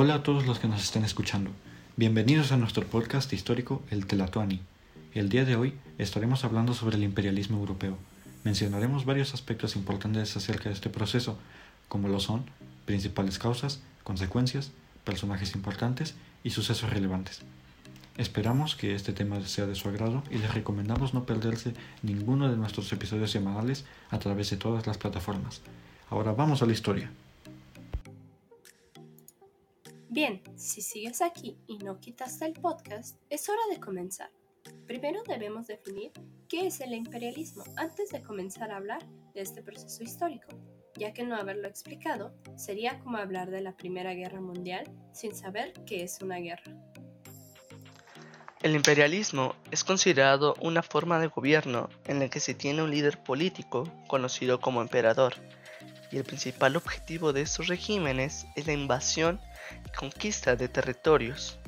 Hola a todos los que nos estén escuchando. Bienvenidos a nuestro podcast histórico El Telatuani. El día de hoy estaremos hablando sobre el imperialismo europeo. Mencionaremos varios aspectos importantes acerca de este proceso, como lo son principales causas, consecuencias, personajes importantes y sucesos relevantes. Esperamos que este tema sea de su agrado y les recomendamos no perderse ninguno de nuestros episodios semanales a través de todas las plataformas. Ahora vamos a la historia. Bien, si sigues aquí y no quitaste el podcast, es hora de comenzar. Primero debemos definir qué es el imperialismo antes de comenzar a hablar de este proceso histórico, ya que no haberlo explicado sería como hablar de la Primera Guerra Mundial sin saber qué es una guerra. El imperialismo es considerado una forma de gobierno en la que se tiene un líder político conocido como emperador, y el principal objetivo de estos regímenes es la invasión y conquista de territorios.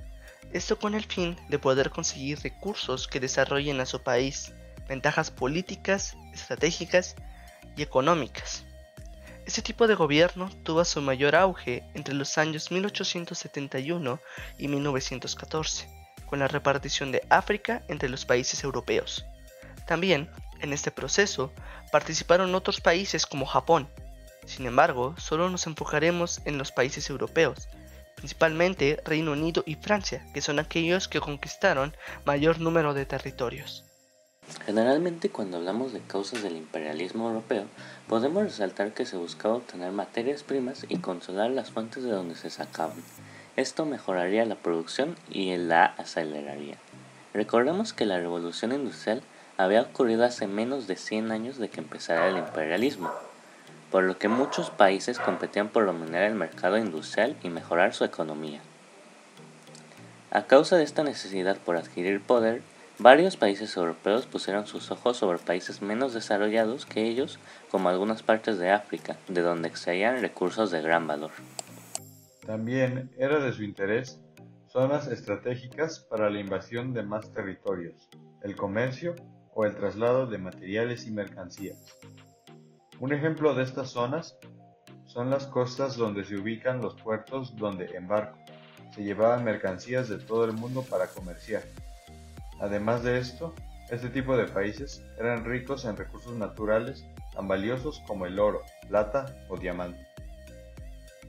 Esto con el fin de poder conseguir recursos que desarrollen a su país, ventajas políticas, estratégicas y económicas. Este tipo de gobierno tuvo su mayor auge entre los años 1871 y 1914, con la repartición de África entre los países europeos. También, en este proceso, participaron otros países como Japón, sin embargo, solo nos enfocaremos en los países europeos, principalmente Reino Unido y Francia, que son aquellos que conquistaron mayor número de territorios. Generalmente cuando hablamos de causas del imperialismo europeo, podemos resaltar que se buscaba obtener materias primas y controlar las fuentes de donde se sacaban. Esto mejoraría la producción y la aceleraría. Recordemos que la revolución industrial había ocurrido hace menos de 100 años de que empezara el imperialismo, por lo que muchos países competían por dominar el mercado industrial y mejorar su economía. A causa de esta necesidad por adquirir poder, varios países europeos pusieron sus ojos sobre países menos desarrollados que ellos, como algunas partes de África, de donde extraían recursos de gran valor. También era de su interés zonas estratégicas para la invasión de más territorios, el comercio o el traslado de materiales y mercancías. Un ejemplo de estas zonas son las costas donde se ubican los puertos donde en barco se llevaban mercancías de todo el mundo para comerciar. Además de esto, este tipo de países eran ricos en recursos naturales tan valiosos como el oro, plata o diamante.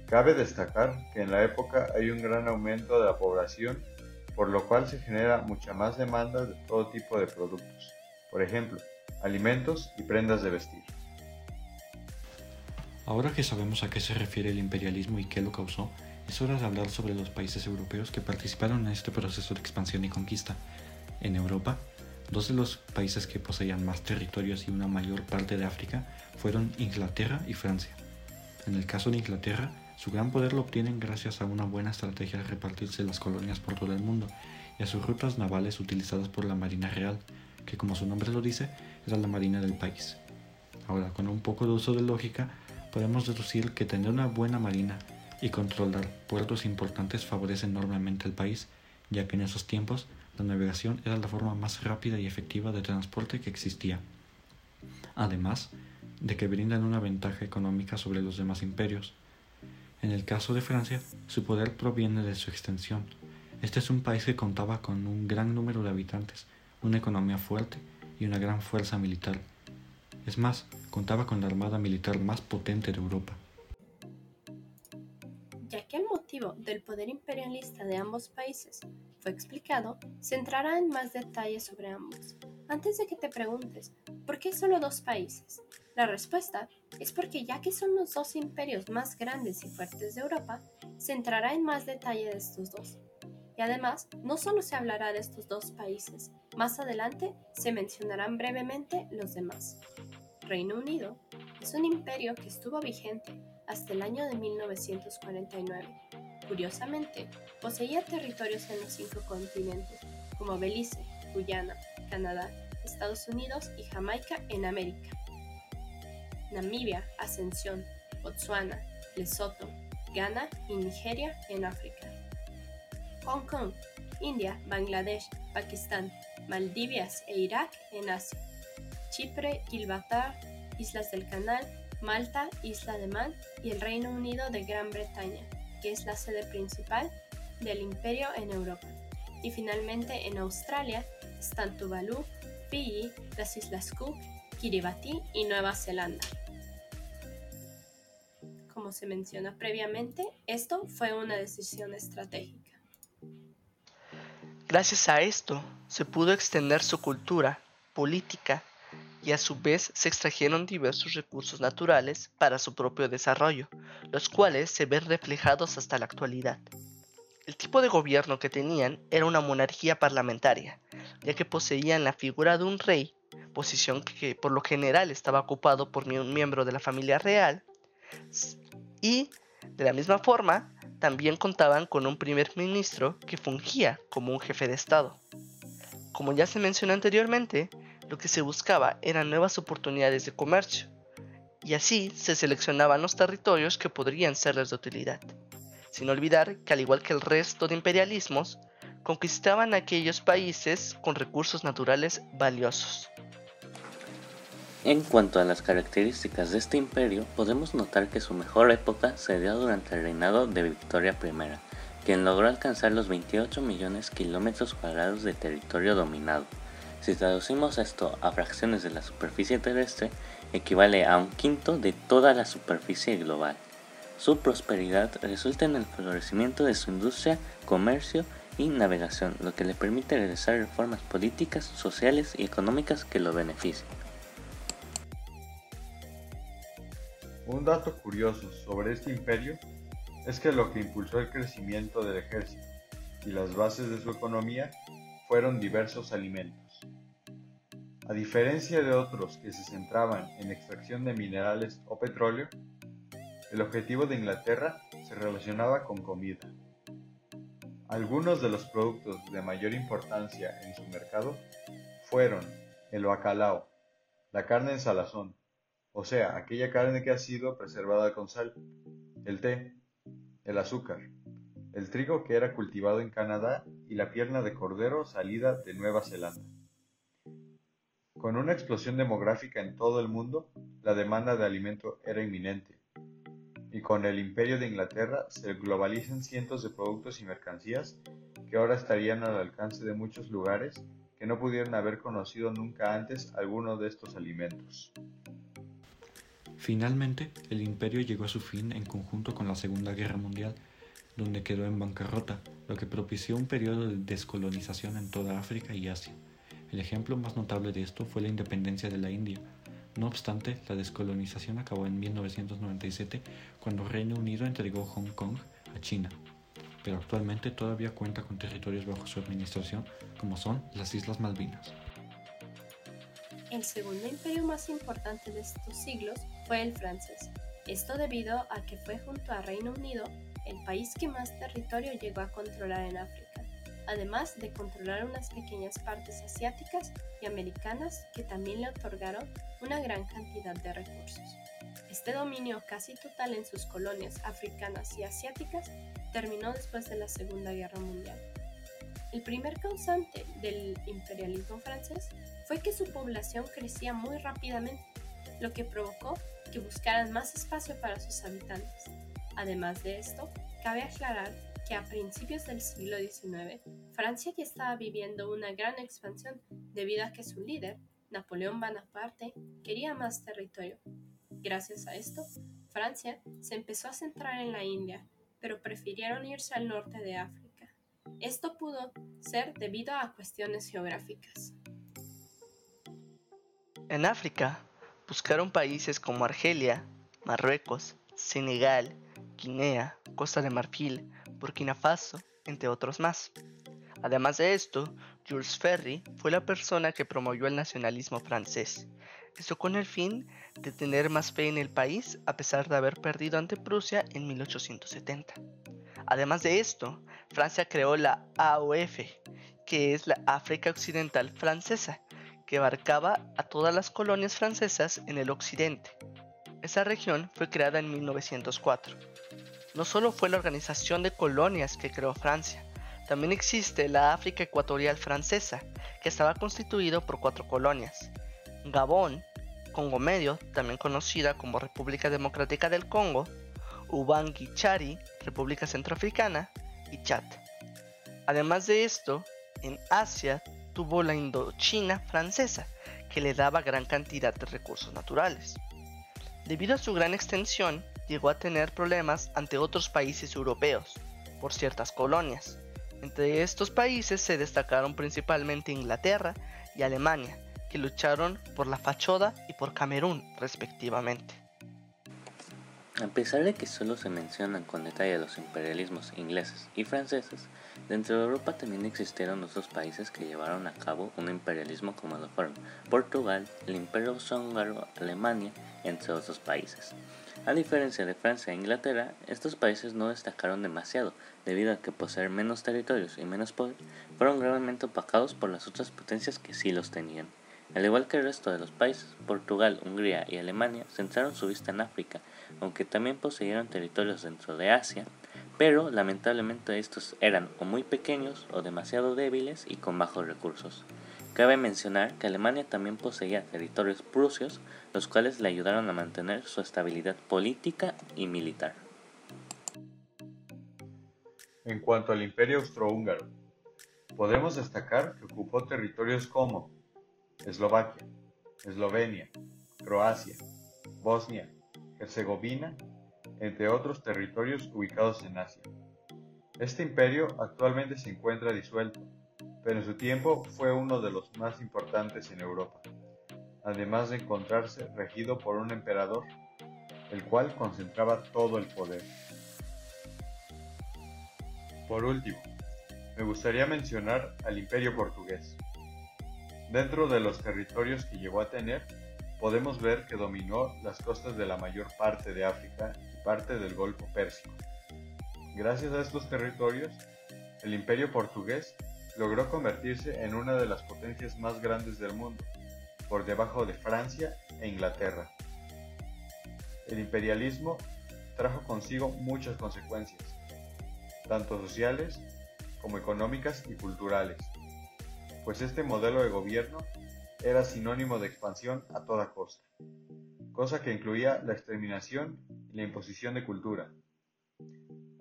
Cabe destacar que en la época hay un gran aumento de la población, por lo cual se genera mucha más demanda de todo tipo de productos, por ejemplo, alimentos y prendas de vestir. Ahora que sabemos a qué se refiere el imperialismo y qué lo causó, es hora de hablar sobre los países europeos que participaron en este proceso de expansión y conquista. En Europa, dos de los países que poseían más territorios y una mayor parte de África fueron Inglaterra y Francia. En el caso de Inglaterra, su gran poder lo obtienen gracias a una buena estrategia de repartirse las colonias por todo el mundo y a sus rutas navales utilizadas por la Marina Real, que como su nombre lo dice, era la marina del país. Ahora, con un poco de uso de lógica, podemos deducir que tener una buena marina y controlar puertos importantes favorece enormemente al país, ya que en esos tiempos la navegación era la forma más rápida y efectiva de transporte que existía. Además de que brindan una ventaja económica sobre los demás imperios. En el caso de Francia, su poder proviene de su extensión. Este es un país que contaba con un gran número de habitantes, una economía fuerte y una gran fuerza militar. Es más, contaba con la armada militar más potente de Europa. Ya que el motivo del poder imperialista de ambos países fue explicado, se entrará en más detalles sobre ambos. Antes de que te preguntes, ¿por qué solo dos países? La respuesta es porque ya que son los dos imperios más grandes y fuertes de Europa, se entrará en más detalle de estos dos. Y además, no solo se hablará de estos dos países, más adelante se mencionarán brevemente los demás. Reino Unido es un imperio que estuvo vigente hasta el año de 1949. Curiosamente, poseía territorios en los cinco continentes, como Belice, Guyana, Canadá, Estados Unidos y Jamaica en América. Namibia, Ascensión, Botswana, Lesoto, Ghana y Nigeria en África. Hong Kong, India, Bangladesh, Pakistán, Maldivias e Irak en Asia. Chipre, Gibraltar, Islas del Canal, Malta, Isla de Man y el Reino Unido de Gran Bretaña, que es la sede principal del imperio en Europa. Y finalmente en Australia están Tuvalu, Fiji, las Islas Cook, Kiribati y Nueva Zelanda. Como se menciona previamente, esto fue una decisión estratégica. Gracias a esto, se pudo extender su cultura, política y a su vez se extrajeron diversos recursos naturales para su propio desarrollo, los cuales se ven reflejados hasta la actualidad. El tipo de gobierno que tenían era una monarquía parlamentaria, ya que poseían la figura de un rey, posición que por lo general estaba ocupado por un miembro de la familia real, y de la misma forma también contaban con un primer ministro que fungía como un jefe de Estado. Como ya se mencionó anteriormente, lo que se buscaba eran nuevas oportunidades de comercio, y así se seleccionaban los territorios que podrían serles de utilidad, sin olvidar que al igual que el resto de imperialismos, conquistaban aquellos países con recursos naturales valiosos. En cuanto a las características de este imperio, podemos notar que su mejor época se dio durante el reinado de Victoria I, quien logró alcanzar los 28 millones de kilómetros cuadrados de territorio dominado. Si traducimos esto a fracciones de la superficie terrestre, equivale a un quinto de toda la superficie global. Su prosperidad resulta en el florecimiento de su industria, comercio y navegación, lo que le permite realizar reformas políticas, sociales y económicas que lo beneficien. Un dato curioso sobre este imperio es que lo que impulsó el crecimiento del ejército y las bases de su economía fueron diversos alimentos. A diferencia de otros que se centraban en extracción de minerales o petróleo, el objetivo de Inglaterra se relacionaba con comida. Algunos de los productos de mayor importancia en su mercado fueron el bacalao, la carne en salazón, o sea, aquella carne que ha sido preservada con sal, el té, el azúcar, el trigo que era cultivado en Canadá y la pierna de cordero salida de Nueva Zelanda. Con una explosión demográfica en todo el mundo, la demanda de alimento era inminente, y con el imperio de Inglaterra se globalizan cientos de productos y mercancías que ahora estarían al alcance de muchos lugares que no pudieron haber conocido nunca antes alguno de estos alimentos. Finalmente, el imperio llegó a su fin en conjunto con la Segunda Guerra Mundial, donde quedó en bancarrota, lo que propició un periodo de descolonización en toda África y Asia. El ejemplo más notable de esto fue la independencia de la India. No obstante, la descolonización acabó en 1997 cuando Reino Unido entregó Hong Kong a China, pero actualmente todavía cuenta con territorios bajo su administración como son las Islas Malvinas. El segundo imperio más importante de estos siglos fue el francés, esto debido a que fue junto a Reino Unido el país que más territorio llegó a controlar en África además de controlar unas pequeñas partes asiáticas y americanas que también le otorgaron una gran cantidad de recursos. Este dominio casi total en sus colonias africanas y asiáticas terminó después de la Segunda Guerra Mundial. El primer causante del imperialismo francés fue que su población crecía muy rápidamente, lo que provocó que buscaran más espacio para sus habitantes. Además de esto, cabe aclarar a principios del siglo XIX, Francia ya estaba viviendo una gran expansión debido a que su líder, Napoleón Bonaparte, quería más territorio. Gracias a esto, Francia se empezó a centrar en la India, pero prefirieron irse al norte de África. Esto pudo ser debido a cuestiones geográficas. En África, buscaron países como Argelia, Marruecos, Senegal, Guinea, Costa de Marfil, Burkina Faso, entre otros más. Además de esto, Jules Ferry fue la persona que promovió el nacionalismo francés, esto con el fin de tener más fe en el país a pesar de haber perdido ante Prusia en 1870. Además de esto, Francia creó la AOF, que es la África Occidental Francesa, que abarcaba a todas las colonias francesas en el occidente. Esa región fue creada en 1904 no solo fue la organización de colonias que creó Francia, también existe la África Ecuatorial Francesa, que estaba constituido por cuatro colonias. Gabón, Congo Medio, también conocida como República Democrática del Congo, Ubangi-Chari, República Centroafricana, y Chad. Además de esto, en Asia tuvo la Indochina francesa, que le daba gran cantidad de recursos naturales. Debido a su gran extensión, llegó a tener problemas ante otros países europeos, por ciertas colonias. Entre estos países se destacaron principalmente Inglaterra y Alemania, que lucharon por la Fachoda y por Camerún respectivamente. A pesar de que solo se mencionan con detalle los imperialismos ingleses y franceses, dentro de Europa también existieron otros países que llevaron a cabo un imperialismo como lo fueron Portugal, el Imperio Austrohúngaro, Alemania, entre otros países. A diferencia de Francia e Inglaterra, estos países no destacaron demasiado, debido a que poseer menos territorios y menos poder, fueron gravemente opacados por las otras potencias que sí los tenían. Al igual que el resto de los países, Portugal, Hungría y Alemania centraron su vista en África, aunque también poseyeron territorios dentro de Asia, pero lamentablemente estos eran o muy pequeños o demasiado débiles y con bajos recursos. Cabe mencionar que Alemania también poseía territorios prusios, los cuales le ayudaron a mantener su estabilidad política y militar. En cuanto al Imperio Austrohúngaro, podemos destacar que ocupó territorios como Eslovaquia, Eslovenia, Croacia, Bosnia, Herzegovina, entre otros territorios ubicados en Asia. Este imperio actualmente se encuentra disuelto, pero en su tiempo fue uno de los más importantes en Europa, además de encontrarse regido por un emperador, el cual concentraba todo el poder. Por último, me gustaría mencionar al imperio portugués. Dentro de los territorios que llegó a tener, podemos ver que dominó las costas de la mayor parte de África y parte del Golfo Pérsico. Gracias a estos territorios, el imperio portugués logró convertirse en una de las potencias más grandes del mundo, por debajo de Francia e Inglaterra. El imperialismo trajo consigo muchas consecuencias, tanto sociales como económicas y culturales pues este modelo de gobierno era sinónimo de expansión a toda costa, cosa que incluía la exterminación y la imposición de cultura.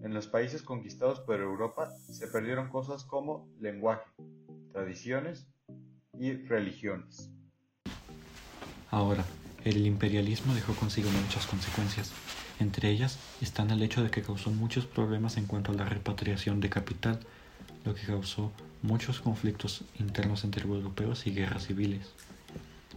En los países conquistados por Europa se perdieron cosas como lenguaje, tradiciones y religiones. Ahora, el imperialismo dejó consigo muchas consecuencias. Entre ellas están el hecho de que causó muchos problemas en cuanto a la repatriación de capital, lo que causó muchos conflictos internos entre europeos y guerras civiles.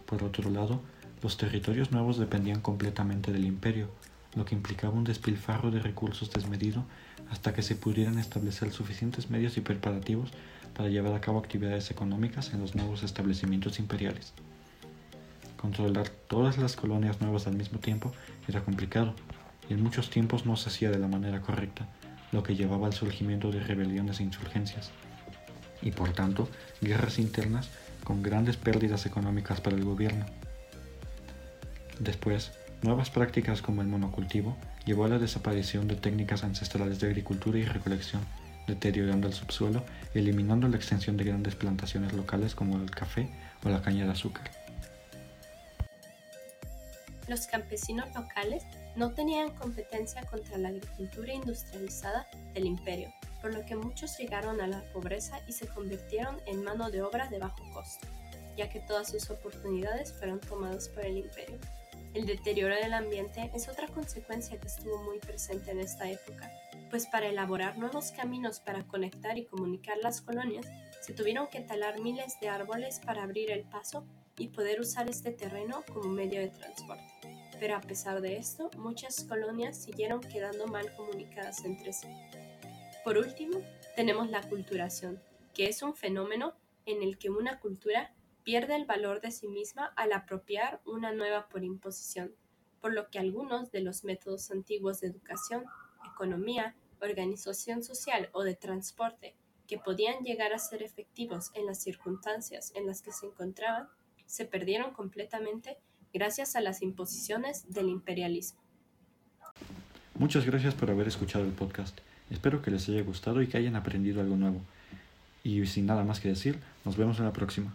Por otro lado, los territorios nuevos dependían completamente del imperio, lo que implicaba un despilfarro de recursos desmedido hasta que se pudieran establecer suficientes medios y preparativos para llevar a cabo actividades económicas en los nuevos establecimientos imperiales. Controlar todas las colonias nuevas al mismo tiempo era complicado y en muchos tiempos no se hacía de la manera correcta, lo que llevaba al surgimiento de rebeliones e insurgencias y por tanto guerras internas con grandes pérdidas económicas para el gobierno. Después, nuevas prácticas como el monocultivo llevó a la desaparición de técnicas ancestrales de agricultura y recolección, deteriorando el subsuelo y eliminando la extensión de grandes plantaciones locales como el café o la caña de azúcar. Los campesinos locales no tenían competencia contra la agricultura industrializada del imperio, por lo que muchos llegaron a la pobreza y se convirtieron en mano de obra de bajo costo, ya que todas sus oportunidades fueron tomadas por el imperio. El deterioro del ambiente es otra consecuencia que estuvo muy presente en esta época, pues para elaborar nuevos caminos para conectar y comunicar las colonias, se tuvieron que talar miles de árboles para abrir el paso y poder usar este terreno como medio de transporte. Pero a pesar de esto, muchas colonias siguieron quedando mal comunicadas entre sí. Por último, tenemos la culturación, que es un fenómeno en el que una cultura pierde el valor de sí misma al apropiar una nueva por imposición, por lo que algunos de los métodos antiguos de educación, economía, organización social o de transporte que podían llegar a ser efectivos en las circunstancias en las que se encontraban, se perdieron completamente gracias a las imposiciones del imperialismo. Muchas gracias por haber escuchado el podcast. Espero que les haya gustado y que hayan aprendido algo nuevo. Y sin nada más que decir, nos vemos en la próxima.